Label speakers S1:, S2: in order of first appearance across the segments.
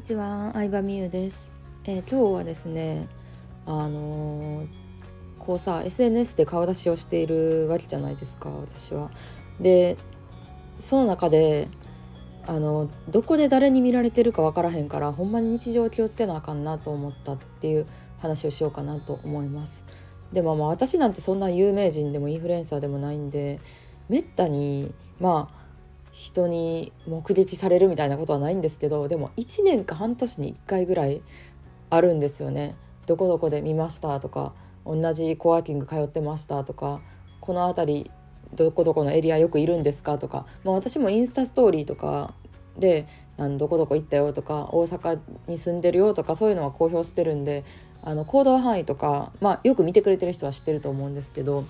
S1: にちは、相葉美優です。えー、今日はですね、あのー、こうさ SNS で顔出しをしているわけじゃないですか私は。でその中であのどこで誰に見られてるか分からへんからほんまに日常気をつけなあかんなと思ったっていう話をしようかなと思います。でもまあ私なんてそんな有名人でもインフルエンサーでもないんでめったにまあ人に目撃されるみたいなことはないんですけどでも1年か半年に1回ぐらいあるんですよね。どこどこで見ましたとか同じコワーキング通ってましたとかこの辺りどこどこのエリアよくいるんですかとか、まあ、私もインスタストーリーとかであのどこどこ行ったよとか大阪に住んでるよとかそういうのは公表してるんであの行動範囲とか、まあ、よく見てくれてる人は知ってると思うんですけど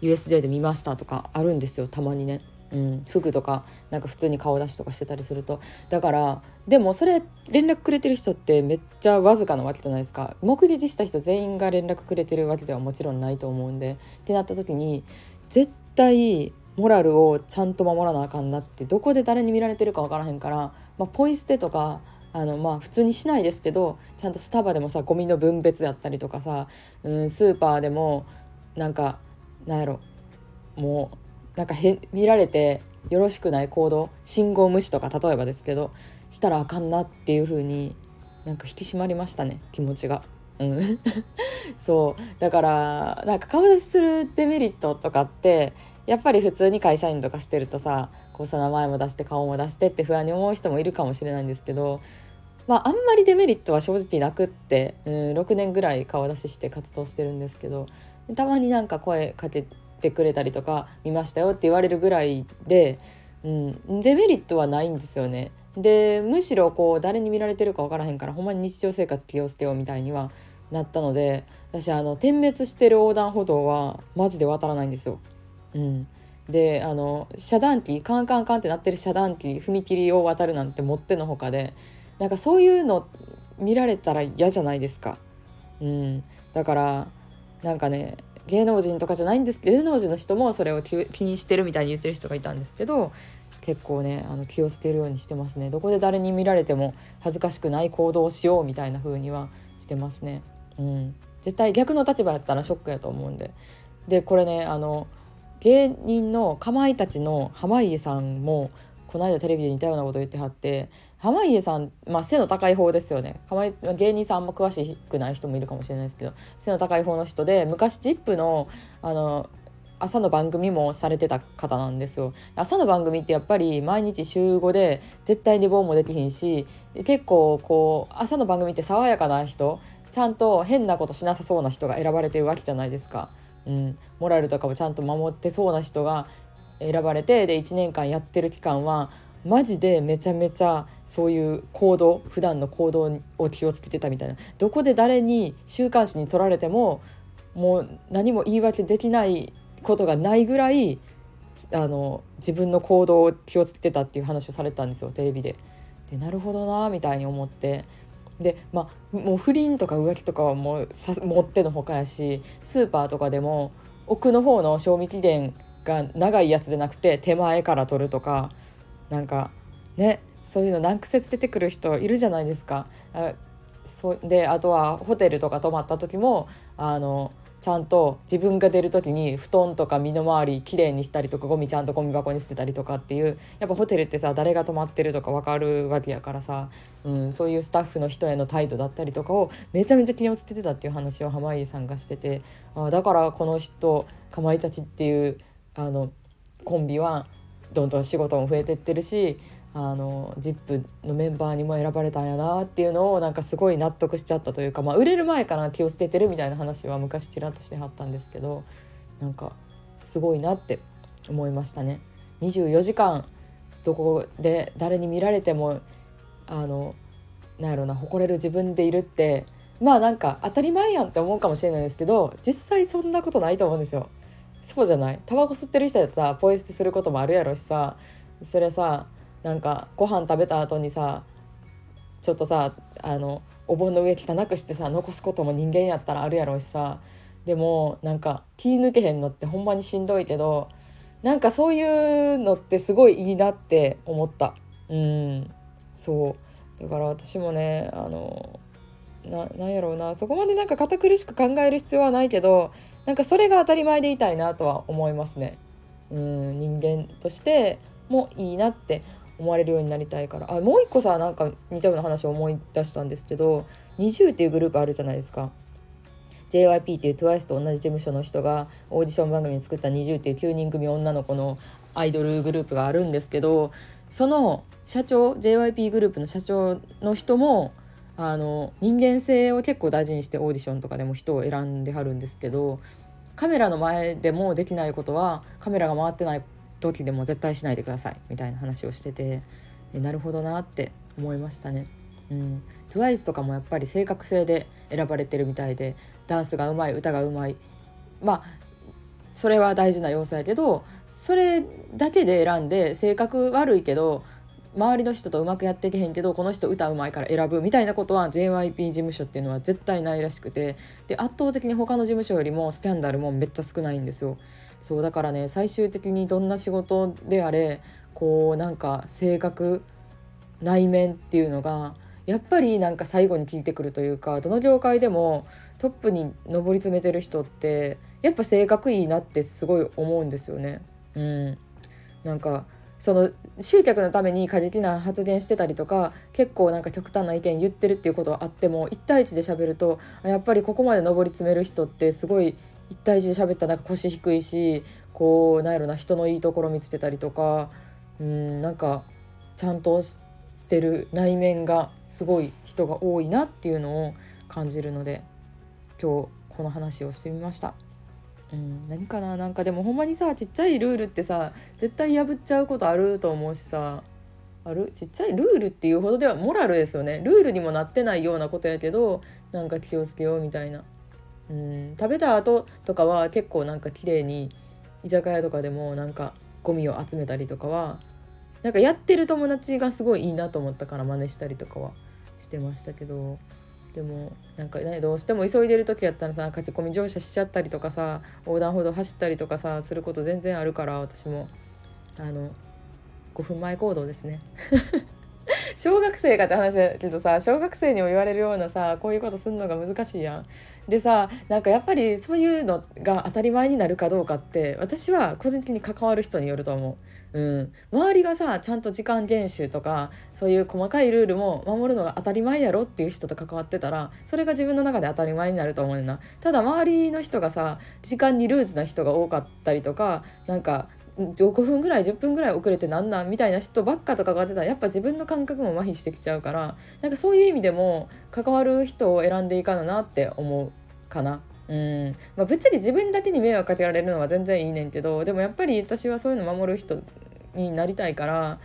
S1: USJ で見ましたとかあるんですよたまにね。うん、服とかなんか普通に顔出しとかしてたりすると。だからでもそれ連絡くれてる人ってめっちゃわずかなわけじゃないですか。目撃した人全員が連絡くれてるわけではもちろんないと思うんで。ってなった時に絶対モラルをちゃんと守らなあかんなってどこで誰に見られてるか分からへんから、まあ、ポイ捨てとかあのまあ普通にしないですけどちゃんとスタバでもさゴミの分別やったりとかさ、うん、スーパーでもなんかなんやろもうなんかへ見られてよろしくない行動信号無視とか例えばですけどしたらあかんなっていう風になんか引き締まりましたね気持ちが。うん、そうだからなんか顔出しするデメリットとかってやっぱり普通に会社員とかしてるとさこうさ名前も出して顔も出してって不安に思う人もいるかもしれないんですけどまああんまりデメリットは正直なくって、うん、6年ぐらい顔出しして活動してるんですけどたまになんか声かけててくれたりとか見ましたよって言われるぐらいで、うん、デメリットはないんですよね。でむしろこう誰に見られてるか分からへんからほんまに日常生活気をつけようみたいにはなったので私あの点滅してる横断歩道はマジで渡らないんですよ。うん、であの遮断機カンカンカンってなってる遮断機踏切を渡るなんてもってのほかでなんかそういうの見られたら嫌じゃないですか。うん、だからなんかね芸能人とかじゃないんです芸能人の人もそれを気にしてるみたいに言ってる人がいたんですけど結構ねあの気をつけるようにしてますね。どこで誰に見られても恥ずかしくない行動をしようみたいな風にはしてますね。うん、絶対逆の立場やったらショックやと思うんで。でこれねあの芸人のかまいたちの濱家さんもこの間テレビで似たようなこと言ってはって濱家さん、まあ、背の高い方ですよね。芸人さんあんま詳しくない人もいるかもしれないですけど背の高い方の人で昔 ZIP のあの朝の番組もされてた方なんですよ。朝の番組ってやっぱり毎日週5で絶対寝坊もできひんし結構こう朝の番組って爽やかな人ちゃんと変なことしなさそうな人が選ばれてるわけじゃないですか。うん、モラルとかもちゃんと守ってそうな人が選ばれてで1年間やってる期間はマジでめちゃめちゃそういう行動普段の行動を気をつけてたみたいなどこで誰に週刊誌に取られてももう何も言い訳できないことがないぐらいあの自分の行動を気をつけてたっていう話をされたんですよテレビで。でなるほどなみたいに思ってでまあもう不倫とか浮気とかはもうさ持ってのほかやしスーパーとかでも奥の方の賞味期限が長いやつじゃなくて手前から取るとかなんかねそういうの難癖つけてくる人いるじゃないですか。あそであとはホテルとか泊まった時もあのちゃんと自分が出る時に布団とか身の回りきれいにしたりとかゴミちゃんとゴミ箱に捨てたりとかっていうやっぱホテルってさ誰が泊まってるとか分かるわけやからさ、うん、そういうスタッフの人への態度だったりとかをめちゃめちゃ気をつけてたっていう話を濱家さんがしててあだからこの人かまいたちっていうあのコンビはどんどん仕事も増えてってるしあの ZIP のメンバーにも選ばれたんやなっていうのをなんかすごい納得しちゃったというか、まあ、売れる前から気をつけてるみたいな話は昔ちらっとしてはったんですけどなんかすごいなって思いましたね。24時間どこで誰に見られてもあのなんやろな誇れる自分でいるってまあなんか当たり前やんって思うかもしれないですけど実際そんなことないと思うんですよ。そうじゃない。タバコ吸ってる人やったらポイ捨てすることもあるやろしさ。それさなんかご飯食べた後にさちょっとさあのお盆の上汚くしてさ残すことも人間やったらあるやろしさ。でもなんか気抜けへんのってほんまにしんどいけどなんかそういうのってすごいいいなって思った。うん。そう。だから私もねあのななんやろうなそこまでなんか堅苦しく考える必要はないけどなんかそれが当たり前でいたいなとは思いますね。うん人間としてもいいなって思われるようになりたいからあもう一個さなんか似たような話を思い出したんですけど NiziU っていうグループあるじゃないですか。JYP っていう TWICE と同じ事務所の人がオーディション番組に作った NiziU っていう9人組女の子のアイドルグループがあるんですけどその社長 JYP グループの社長の人もあの人間性を結構大事にしてオーディションとかでも人を選んではるんですけどカメラの前でもできないことはカメラが回ってない時でも絶対しないでくださいみたいな話をしててなるほどなって思いましたね。うん、TWICE とかもやっぱり正確性で選ばれてるみたいでダンスがうまい歌がうまいまあそれは大事な要素やけどそれだけで選んで性格悪いけど周りの人とうまくやっていけへんけどこの人歌うまいから選ぶみたいなことは JYP 事務所っていうのは絶対ないらしくて。で圧倒的に他の事務所よりもスキャンダルもめっちゃ少ないんですよ。そうだからね最終的にどんな仕事であれこうなんか性格内面っていうのがやっぱりなんか最後に聞いてくるというかどの業界でもトップに上り詰めてる人ってやっぱ性格いいなってすごい思うんですよね。うん、なんかその集客のために過激な発言してたりとか結構なんか極端な意見言ってるっていうことはあっても1対1で喋るとやっぱりここまで上り詰める人ってすごい1対1で喋ったらなんか腰低いしこうなんやろな人のいいところ見つけたりとかうんなんかちゃんとしてる内面がすごい人が多いなっていうのを感じるので今日この話をしてみました。うん、何かななんかでもほんまにさちっちゃいルールってさ絶対破っちゃうことあると思うしさある？ちっちゃいルールっていうほどではモラルですよね。ルールにもなってないようなことやけどなんか気をつけようみたいな、うん、食べた後とかは結構なんか綺麗に居酒屋とかでもなんかゴミを集めたりとかはなんかやってる友達がすごいいいなと思ったから真似したりとかはしてましたけど。でもなんかねどうしても急いでる時やったらさ駆け込み乗車しちゃったりとかさ横断歩道走ったりとかさすること全然あるから私も。あの5分前行動ですね。小学生かって話だけどさ小学生にも言われるようなさこういうことすんのが難しいやん。でさなんかやっぱりそういうのが当たり前になるかどうかって私は個人的に関わる人によると思う。うん、周りがさちゃんと時間厳守とかそういう細かいルールも守るのが当たり前やろっていう人と関わってたらそれが自分の中で当たり前になると思うねんなただ周りの人がさ時間にルーズな人が多かったりとかなんか5分ぐらい10分ぐらい遅れてなんなんみたいな人ばっかと関わってたらやっぱ自分の感覚も麻痺してきちゃうからなんかそういう意味でも関わる人を選んでいかななって思うかな。うん。まあ、別に自分だけに迷惑かけられるのは全然いいねんけどでもやっぱり私はそういうの守る人になりたいから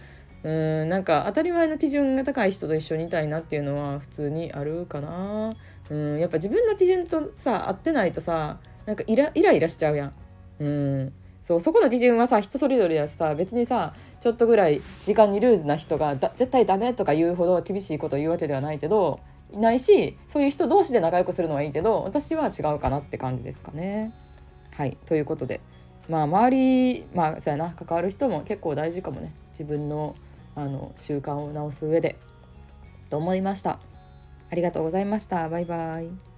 S1: うん。なんか当たり前の基準が高い人と一緒にいたいなっていうのは普通にあるかな。うん。やっぱ自分の基準とさ合ってないとさなんかイライライラしちゃうやん。うん。そうそこの基準はさ人それぞれやしさ別にさちょっとぐらい時間にルーズな人が絶対ダメとか言うほど厳しいことを言うわけではないけどいないしそういう人同士で仲良くするのはいいけど私は違うかなって感じですかね。はいということでまあ周りまあそうやな関わる人も結構大事かもね自分のあの習慣を直す上でと思いました。ありがとうございました。バイバイ。